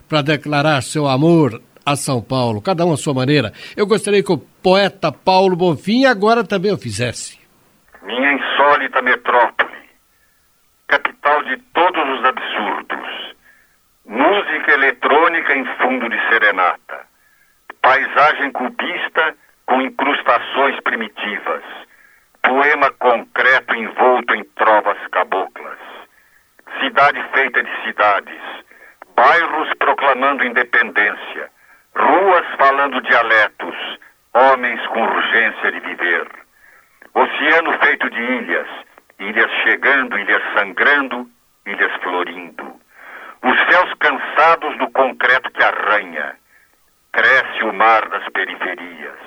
para declarar seu amor a São Paulo, cada um à sua maneira. Eu gostaria que o poeta Paulo Bonfim agora também o fizesse. Minha insólita metrópole, capital de todos os absurdos, música eletrônica em fundo de serenata, paisagem cubista com incrustações primitivas, poema concreto envolto em cidade feita de cidades, bairros proclamando independência, ruas falando dialetos, homens com urgência de viver. Oceano feito de ilhas, ilhas chegando, ilhas sangrando, ilhas florindo. Os céus cansados do concreto que arranha. Cresce o mar das periferias.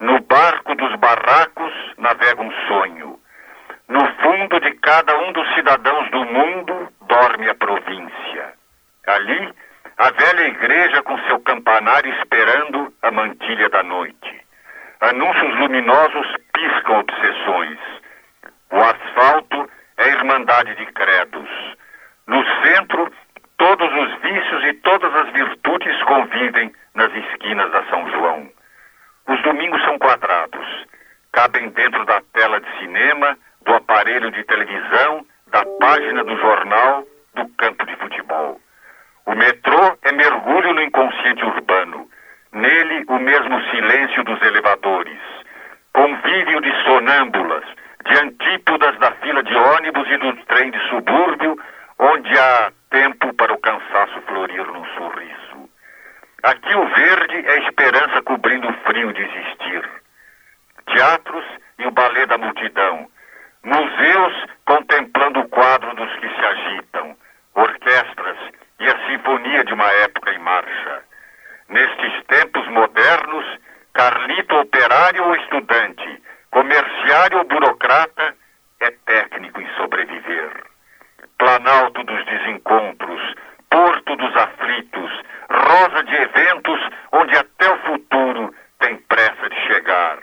No barco dos barracos navega um sonho. No fundo de cada um dos cidadãos do mundo dorme a província. Ali, a velha igreja com seu campanário esperando a mantilha da noite. Anúncios luminosos piscam obsessões. O asfalto é irmandade de credos. No centro, todos os vícios e todas as virtudes convivem nas esquinas da São João. Os domingos são quadrados. Cabem dentro da tela de cinema, do aparelho de televisão, da página do jornal, do campo de futebol. O metrô é mergulho no inconsciente urbano. Nele, o mesmo silêncio dos elevadores. Convívio de sonâmbulas, de antípodas da fila de ônibus e do trem de subúrbio, onde há tempo para o cansaço florir num sorriso. Aqui o verde é esperança cobrindo o frio de existir. Teatros e o balé da multidão. Museus contemplando o quadro dos que se agitam. Orquestras e a sinfonia de uma época em marcha. Nestes tempos modernos, Carlito operário ou estudante, comerciário ou burocrata, é técnico em sobreviver. Planalto dos desencontros, porto dos aflitos, rosa de eventos onde até o futuro tem pressa de chegar.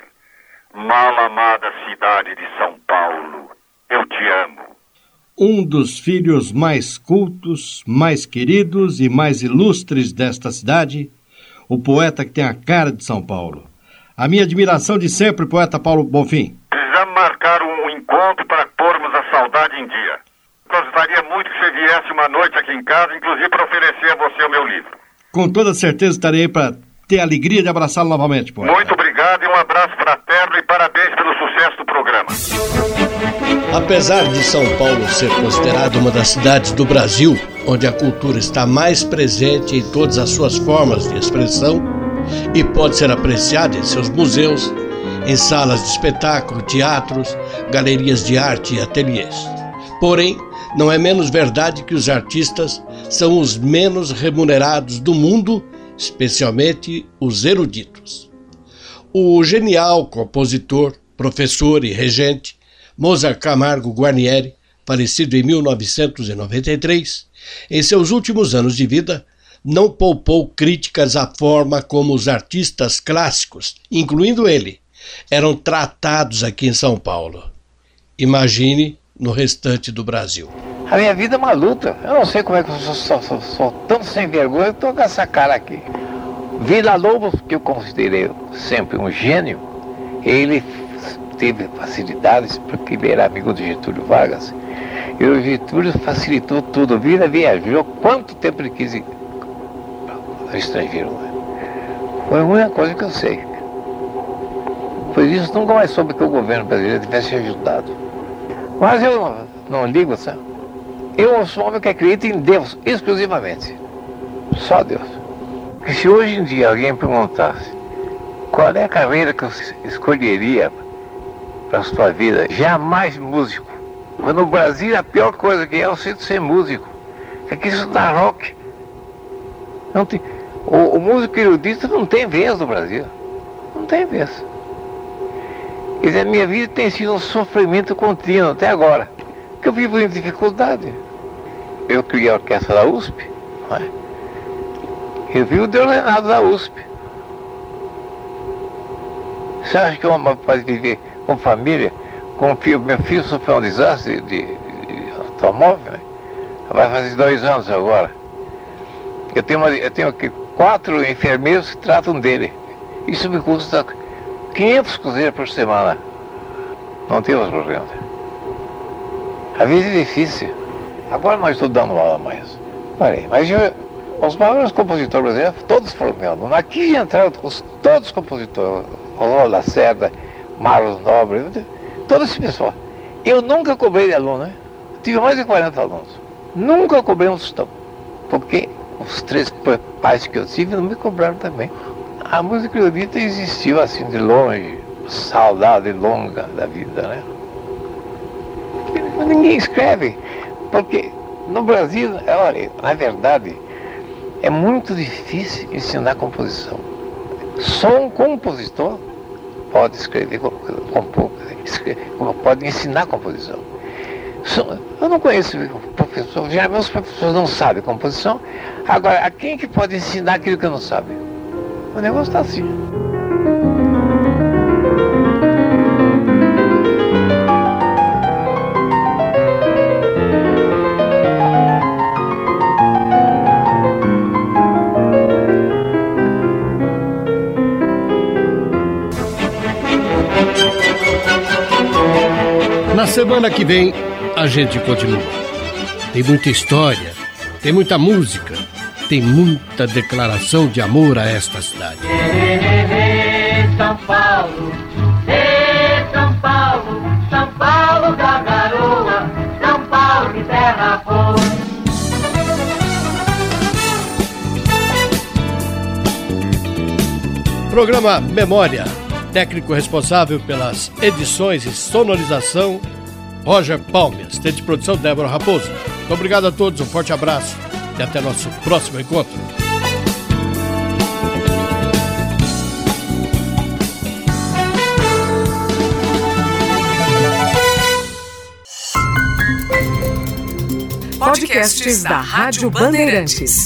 Mal amada cidade de São Paulo, eu te amo. Um dos filhos mais cultos, mais queridos e mais ilustres desta cidade, o poeta que tem a cara de São Paulo. A minha admiração de sempre, poeta Paulo Bonfim. Precisamos marcar um encontro para pormos a saudade em dia. Gostaria muito que você viesse uma noite aqui em casa, inclusive para oferecer a você o meu livro. Com toda certeza estarei para ter a alegria de abraçá-lo novamente, poeta. Muito obrigado e um abraço fraterno e parabéns pelo sucesso do programa. Apesar de São Paulo ser considerada uma das cidades do Brasil onde a cultura está mais presente em todas as suas formas de expressão e pode ser apreciada em seus museus, em salas de espetáculo, teatros, galerias de arte e ateliês. Porém, não é menos verdade que os artistas são os menos remunerados do mundo, especialmente os eruditos. O genial compositor, professor e regente Mozart Camargo Guarnieri, falecido em 1993, em seus últimos anos de vida, não poupou críticas à forma como os artistas clássicos, incluindo ele, eram tratados aqui em São Paulo. Imagine no restante do Brasil. A minha vida é uma luta. Eu não sei como é que eu sou, sou, sou, sou tão sem vergonha, eu tô com essa cara aqui. Vila Lobos, que eu considerei sempre um gênio, ele teve facilidades porque ele era amigo de Getúlio Vargas. E o Getúlio facilitou tudo. Vila viajou quanto tempo ele quis ir estrangeiro. Né? Foi a única coisa que eu sei. Por isso nunca mais soube que o governo brasileiro tivesse ajudado. Mas eu não, não ligo, sabe? Eu sou um homem que acredita em Deus exclusivamente. Só Deus. Se hoje em dia alguém perguntasse qual é a carreira que eu escolheria para a sua vida, jamais músico. Mas no Brasil a pior coisa que é o ser músico. É que isso dá rock. Não tem, o, o músico erudito não tem vez no Brasil. Não tem vez. Quer dizer, a minha vida tem sido um sofrimento contínuo até agora. Porque eu vivo em dificuldade. Eu criei a orquestra da USP. Não é? Eu vi o deordenado da USP. Você acha que uma pode viver com família? Com filho, meu filho sofreu um desastre de, de, automóvel. Né? Vai fazer dois anos agora. Eu tenho, uma, eu tenho aqui quatro enfermeiros que tratam dele. Isso me custa 500 cruzeiros por semana. Não temos problema. A vida é difícil. Agora não estou dando aula mais. Mas eu, os maiores compositores brasileiros, todos foram alunos. Aqui entraram todos os compositores. Rolô Lacerda, Marlos Nobre, todo esse pessoal. Eu nunca cobrei de aluno, né? Tive mais de 40 alunos. Nunca cobrei um tostão. Porque os três pais que eu tive não me cobraram também. A música erudita existiu assim de longe, saudade longa da vida, né? Mas ninguém escreve, porque no Brasil, olha, na verdade, é muito difícil ensinar composição. Só um compositor pode escrever, compor, pode ensinar composição. Eu não conheço professor, geralmente os professores não sabem composição. Agora, a quem que pode ensinar aquilo que não sabe? O negócio está assim. Semana que vem, a gente continua. Tem muita história, tem muita música, tem muita declaração de amor a esta cidade. São Paulo, Ê, São Paulo, São Paulo da garoa, São Paulo de terra boa. Programa Memória. Técnico responsável pelas edições e sonorização, Roger Palmes. Tem de produção, Débora Raposo. Muito obrigado a todos, um forte abraço e até nosso próximo encontro. Podcasts da Rádio Bandeirantes.